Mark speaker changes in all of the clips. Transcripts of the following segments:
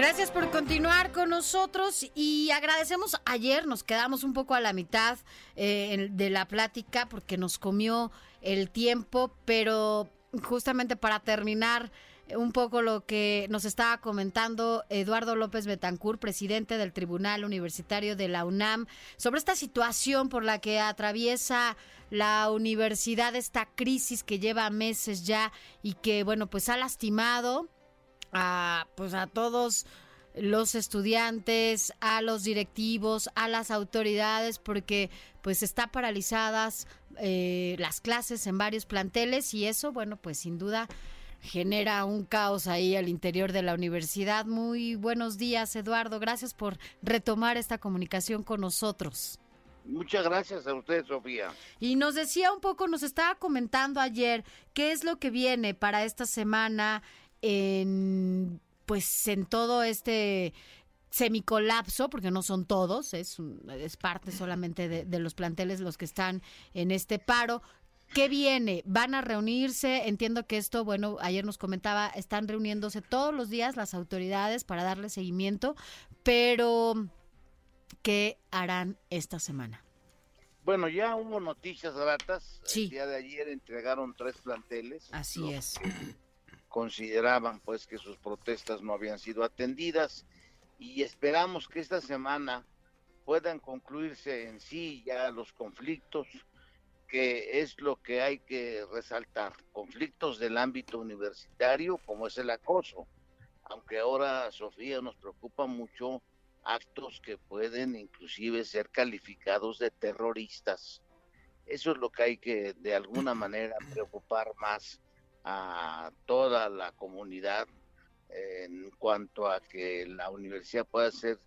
Speaker 1: Gracias por continuar con nosotros y agradecemos. Ayer nos quedamos un poco a la mitad eh, de la plática porque nos comió el tiempo, pero justamente para terminar un poco lo que nos estaba comentando Eduardo López Betancourt, presidente del Tribunal Universitario de la UNAM, sobre esta situación por la que atraviesa la universidad, esta crisis que lleva meses ya y que, bueno, pues ha lastimado a, pues a todos los estudiantes, a los directivos, a las autoridades, porque pues está paralizadas eh, las clases en varios planteles y eso, bueno, pues sin duda genera un caos ahí al interior de la universidad. Muy buenos días, Eduardo. Gracias por retomar esta comunicación con nosotros.
Speaker 2: Muchas gracias a usted, Sofía.
Speaker 1: Y nos decía un poco, nos estaba comentando ayer, qué es lo que viene para esta semana en, pues, en todo este semicolapso, porque no son todos, es, es parte solamente de, de, los planteles los que están en este paro. ¿Qué viene? ¿Van a reunirse? Entiendo que esto, bueno, ayer nos comentaba, están reuniéndose todos los días las autoridades para darle seguimiento, pero ¿qué harán esta semana?
Speaker 2: Bueno, ya hubo noticias gratas.
Speaker 1: Sí.
Speaker 2: El día de ayer entregaron tres planteles.
Speaker 1: Así es.
Speaker 2: Consideraban pues que sus protestas no habían sido atendidas. Y esperamos que esta semana puedan concluirse en sí ya los conflictos que es lo que hay que resaltar, conflictos del ámbito universitario como es el acoso, aunque ahora, Sofía, nos preocupa mucho actos que pueden inclusive ser calificados de terroristas. Eso es lo que hay que de alguna manera preocupar más a toda la comunidad en cuanto a que la universidad pueda ser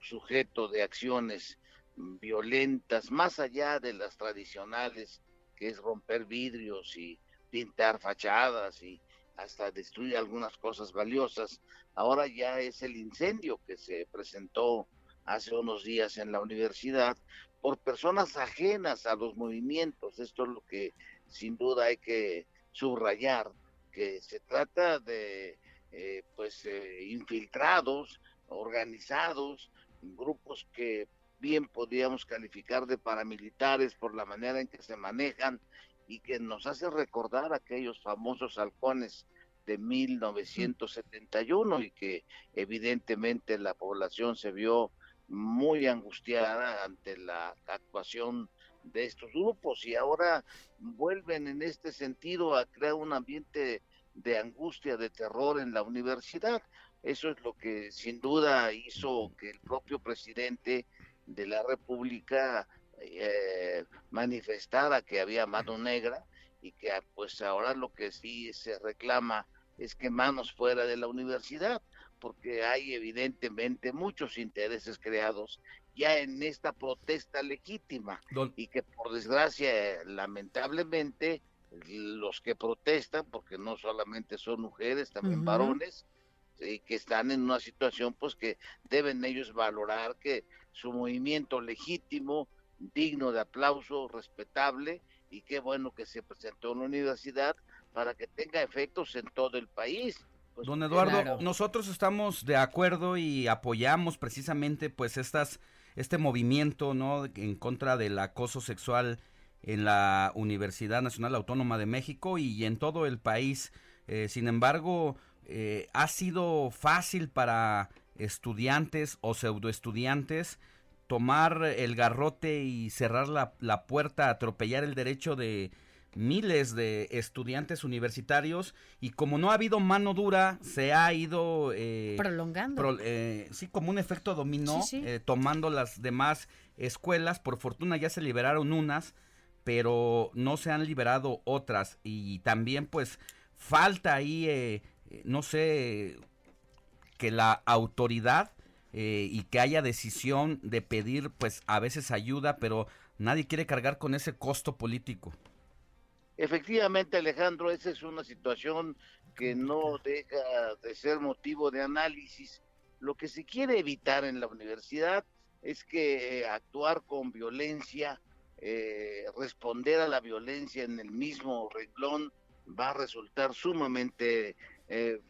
Speaker 2: sujeto de acciones violentas, más allá de las tradicionales, que es romper vidrios y pintar fachadas y hasta destruir algunas cosas valiosas. Ahora ya es el incendio que se presentó hace unos días en la universidad por personas ajenas a los movimientos. Esto es lo que sin duda hay que subrayar, que se trata de eh, pues eh, infiltrados, organizados, grupos que bien podríamos calificar de paramilitares por la manera en que se manejan y que nos hace recordar aquellos famosos halcones de 1971 y que evidentemente la población se vio muy angustiada ante la actuación de estos grupos y ahora vuelven en este sentido a crear un ambiente de angustia, de terror en la universidad. Eso es lo que sin duda hizo que el propio presidente de la República eh, manifestara que había mano negra y que pues ahora lo que sí se reclama es que manos fuera de la universidad, porque hay evidentemente muchos intereses creados ya en esta protesta legítima
Speaker 3: Don...
Speaker 2: y que por desgracia, lamentablemente, los que protestan, porque no solamente son mujeres, también uh -huh. varones, y que están en una situación pues que deben ellos valorar que su movimiento legítimo, digno de aplauso, respetable, y qué bueno que se presentó en la universidad para que tenga efectos en todo el país.
Speaker 3: Pues, Don Eduardo, claro. nosotros estamos de acuerdo y apoyamos precisamente pues estas este movimiento, ¿no? en contra del acoso sexual en la Universidad Nacional Autónoma de México y en todo el país. Eh, sin embargo, eh, ha sido fácil para estudiantes o pseudo estudiantes tomar el garrote y cerrar la, la, puerta, atropellar el derecho de miles de estudiantes universitarios y como no ha habido mano dura se ha ido
Speaker 1: eh, prolongando
Speaker 3: pro, eh, sí como un efecto dominó
Speaker 1: sí, sí.
Speaker 3: Eh, tomando las demás escuelas por fortuna ya se liberaron unas pero no se han liberado otras y también pues falta ahí no sé, que la autoridad eh, y que haya decisión de pedir, pues a veces ayuda, pero nadie quiere cargar con ese costo político.
Speaker 2: Efectivamente, Alejandro, esa es una situación que no deja de ser motivo de análisis. Lo que se quiere evitar en la universidad es que eh, actuar con violencia, eh, responder a la violencia en el mismo renglón va a resultar sumamente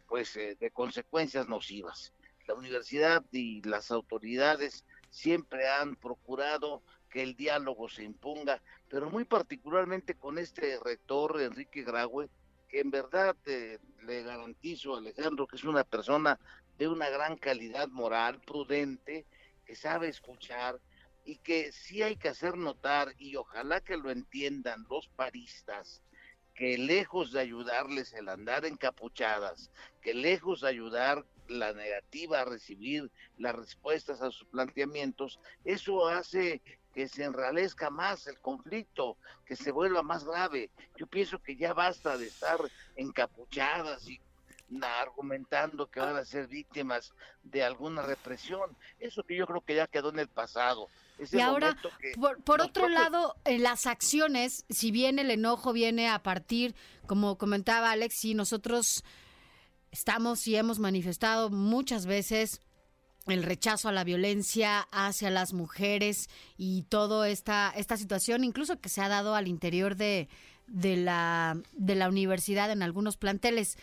Speaker 2: pues de consecuencias nocivas la universidad y las autoridades siempre han procurado que el diálogo se imponga, pero muy particularmente con este rector Enrique Graue, que en verdad eh, le garantizo a Alejandro que es una persona de una gran calidad moral, prudente, que sabe escuchar y que sí hay que hacer notar, y ojalá que lo entiendan los paristas, que lejos de ayudarles el andar encapuchadas, que lejos de ayudar la negativa a recibir las respuestas a sus planteamientos, eso hace que se enralezca más el conflicto, que se vuelva más grave. Yo pienso que ya basta de estar encapuchadas y argumentando que van a ser víctimas de alguna represión. Eso que yo creo que ya quedó en el pasado.
Speaker 1: y ahora, por, otro lado, en las acciones, si bien el enojo viene a partir, como comentaba Alex, y nosotros estamos y hemos manifestado muchas veces el rechazo a la violencia hacia las mujeres y toda esta, esta situación, incluso que se ha dado al interior de, de, la, de la universidad en algunos planteles.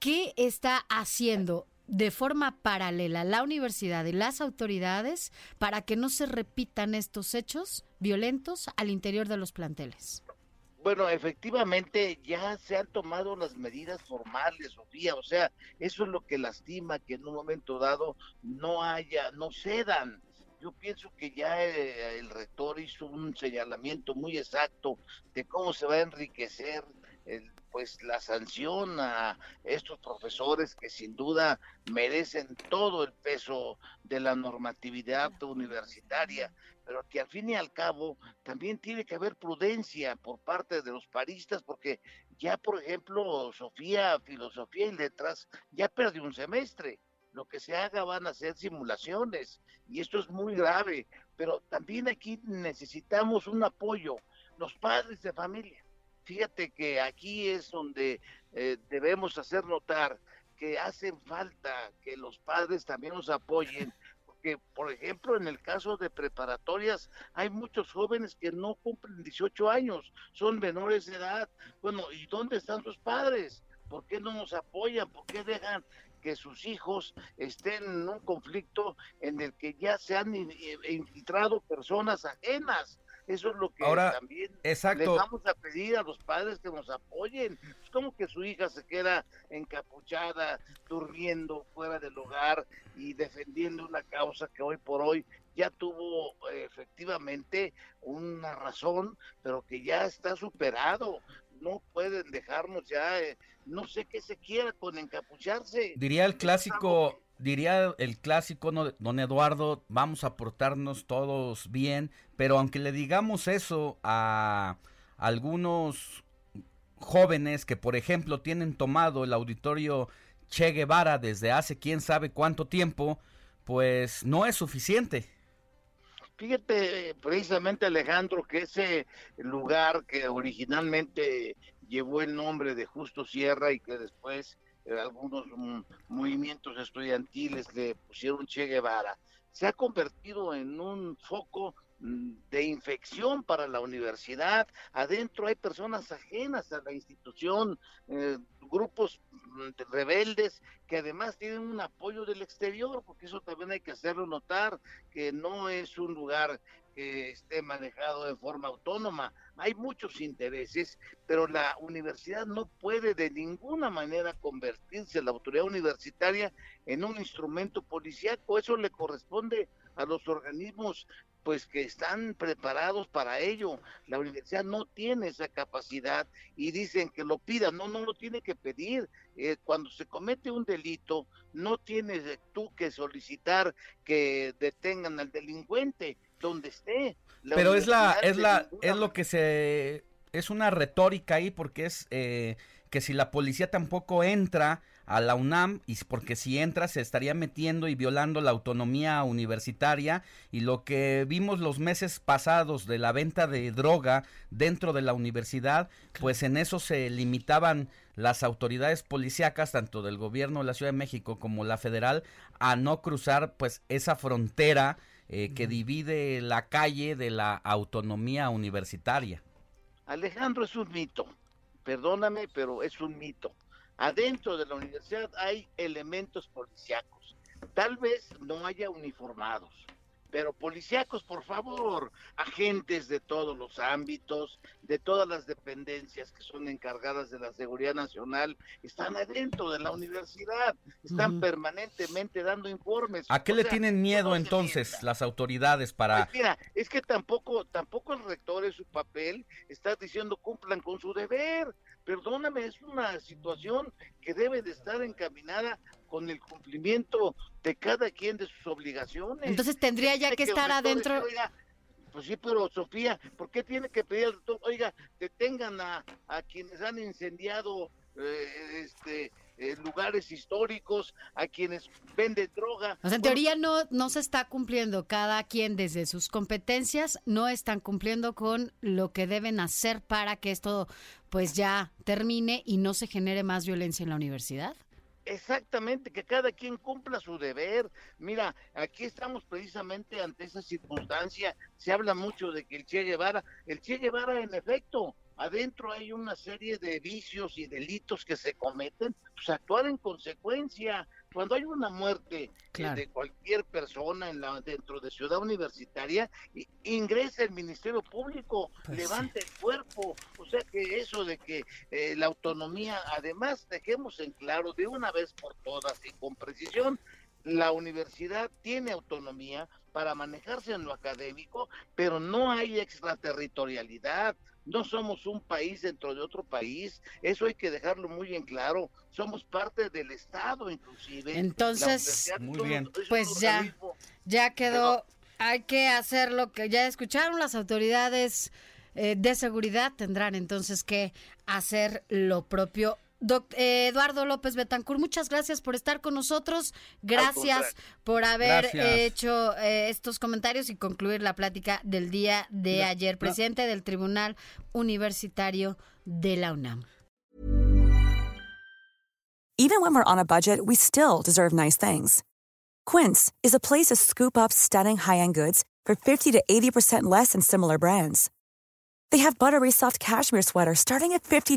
Speaker 1: ¿Qué está haciendo de forma paralela la universidad y las autoridades para que no se repitan estos hechos violentos al interior de los planteles?
Speaker 2: Bueno, efectivamente ya se han tomado las medidas formales, Sofía, o sea, eso es lo que lastima que en un momento dado no haya, no cedan. Yo pienso que ya eh, el rector hizo un señalamiento muy exacto de cómo se va a enriquecer el pues la sanción a estos profesores que sin duda merecen todo el peso de la normatividad universitaria, pero que al fin y al cabo también tiene que haber prudencia por parte de los paristas, porque ya, por ejemplo, Sofía, Filosofía y Letras ya perdió un semestre. Lo que se haga van a ser simulaciones y esto es muy grave, pero también aquí necesitamos un apoyo, los padres de familia Fíjate que aquí es donde eh, debemos hacer notar que hacen falta que los padres también nos apoyen, porque por ejemplo en el caso de preparatorias hay muchos jóvenes que no cumplen 18 años, son menores de edad. Bueno, ¿y dónde están sus padres? ¿Por qué no nos apoyan? ¿Por qué dejan que sus hijos estén en un conflicto en el que ya se han infiltrado personas ajenas? Eso es lo que también
Speaker 3: exacto.
Speaker 2: les vamos a pedir a los padres que nos apoyen. Es como que su hija se queda encapuchada, durmiendo fuera del hogar y defendiendo una causa que hoy por hoy ya tuvo efectivamente una razón, pero que ya está superado. No pueden dejarnos ya, eh, no sé qué se quiera con encapucharse.
Speaker 3: Diría el clásico, diría el clásico, don Eduardo, vamos a portarnos todos bien, pero aunque le digamos eso a algunos jóvenes que, por ejemplo, tienen tomado el auditorio Che Guevara desde hace quién sabe cuánto tiempo, pues no es suficiente.
Speaker 2: Fíjate precisamente Alejandro que ese lugar que originalmente llevó el nombre de Justo Sierra y que después eh, algunos mm, movimientos estudiantiles le pusieron Che Guevara, se ha convertido en un foco mm, de infección para la universidad. Adentro hay personas ajenas a la institución, eh, grupos rebeldes que además tienen un apoyo del exterior, porque eso también hay que hacerlo notar, que no es un lugar que esté manejado de forma autónoma. Hay muchos intereses, pero la universidad no puede de ninguna manera convertirse, la autoridad universitaria, en un instrumento policíaco. Eso le corresponde a los organismos pues que están preparados para ello. La universidad no tiene esa capacidad y dicen que lo pida, no, no lo tiene que pedir. Eh, cuando se comete un delito, no tienes tú que solicitar que detengan al delincuente donde esté.
Speaker 3: Pero es la, es la, es lo que se, es una retórica ahí porque es eh, que si la policía tampoco entra a la UNAM y porque si entra se estaría metiendo y violando la autonomía universitaria y lo que vimos los meses pasados de la venta de droga dentro de la universidad, pues en eso se limitaban las autoridades policíacas tanto del gobierno de la Ciudad de México como la federal a no cruzar pues esa frontera eh, que divide la calle de la autonomía universitaria.
Speaker 2: Alejandro es un mito, perdóname, pero es un mito adentro de la universidad hay elementos policíacos. Tal vez no haya uniformados, pero policíacos, por favor, agentes de todos los ámbitos, de todas las dependencias que son encargadas de la seguridad nacional, están adentro de la universidad, están permanentemente dando informes.
Speaker 3: ¿A qué le tienen miedo entonces las autoridades para...?
Speaker 2: Pues mira, es que tampoco, tampoco el rector es su papel, está diciendo cumplan con su deber perdóname, es una situación que debe de estar encaminada con el cumplimiento de cada quien de sus obligaciones.
Speaker 1: Entonces tendría ya que, estar adentro.
Speaker 2: pues sí, pero Sofía, ¿por qué tiene que pedir al oiga, detengan a, a quienes han incendiado eh, este eh, lugares históricos, a quienes venden droga.
Speaker 1: O sea, en teoría no, no se está cumpliendo cada quien desde sus competencias, no están cumpliendo con lo que deben hacer para que esto pues ya termine y no se genere más violencia en la universidad.
Speaker 2: Exactamente, que cada quien cumpla su deber. Mira, aquí estamos precisamente ante esa circunstancia. Se habla mucho de que el Che Guevara, el Che Guevara en efecto, adentro hay una serie de vicios y delitos que se cometen, pues actuar en consecuencia. Cuando hay una muerte eh, de cualquier persona en la, dentro de Ciudad Universitaria, ingresa el Ministerio Público, pues levanta el cuerpo. O sea que eso de que eh, la autonomía, además, dejemos en claro de una vez por todas y con precisión, la universidad tiene autonomía para manejarse en lo académico, pero no hay extraterritorialidad no somos un país dentro de otro país, eso hay que dejarlo muy en claro, somos parte del Estado inclusive.
Speaker 1: Entonces, muy bien. pues ya, ya quedó, hay que hacer lo que ya escucharon las autoridades eh, de seguridad, tendrán entonces que hacer lo propio. Eh, Eduardo López Betancur, muchas gracias por estar con nosotros. Gracias por haber hecho eh, estos comentarios y concluir la plática del día de ayer. Presidente del Tribunal Universitario de la UNAM.
Speaker 4: Even when we're on a budget, we still deserve nice things. Quince is a place to scoop up stunning high-end goods for 50 to 80% less than similar brands. They have buttery soft cashmere sweaters starting at $50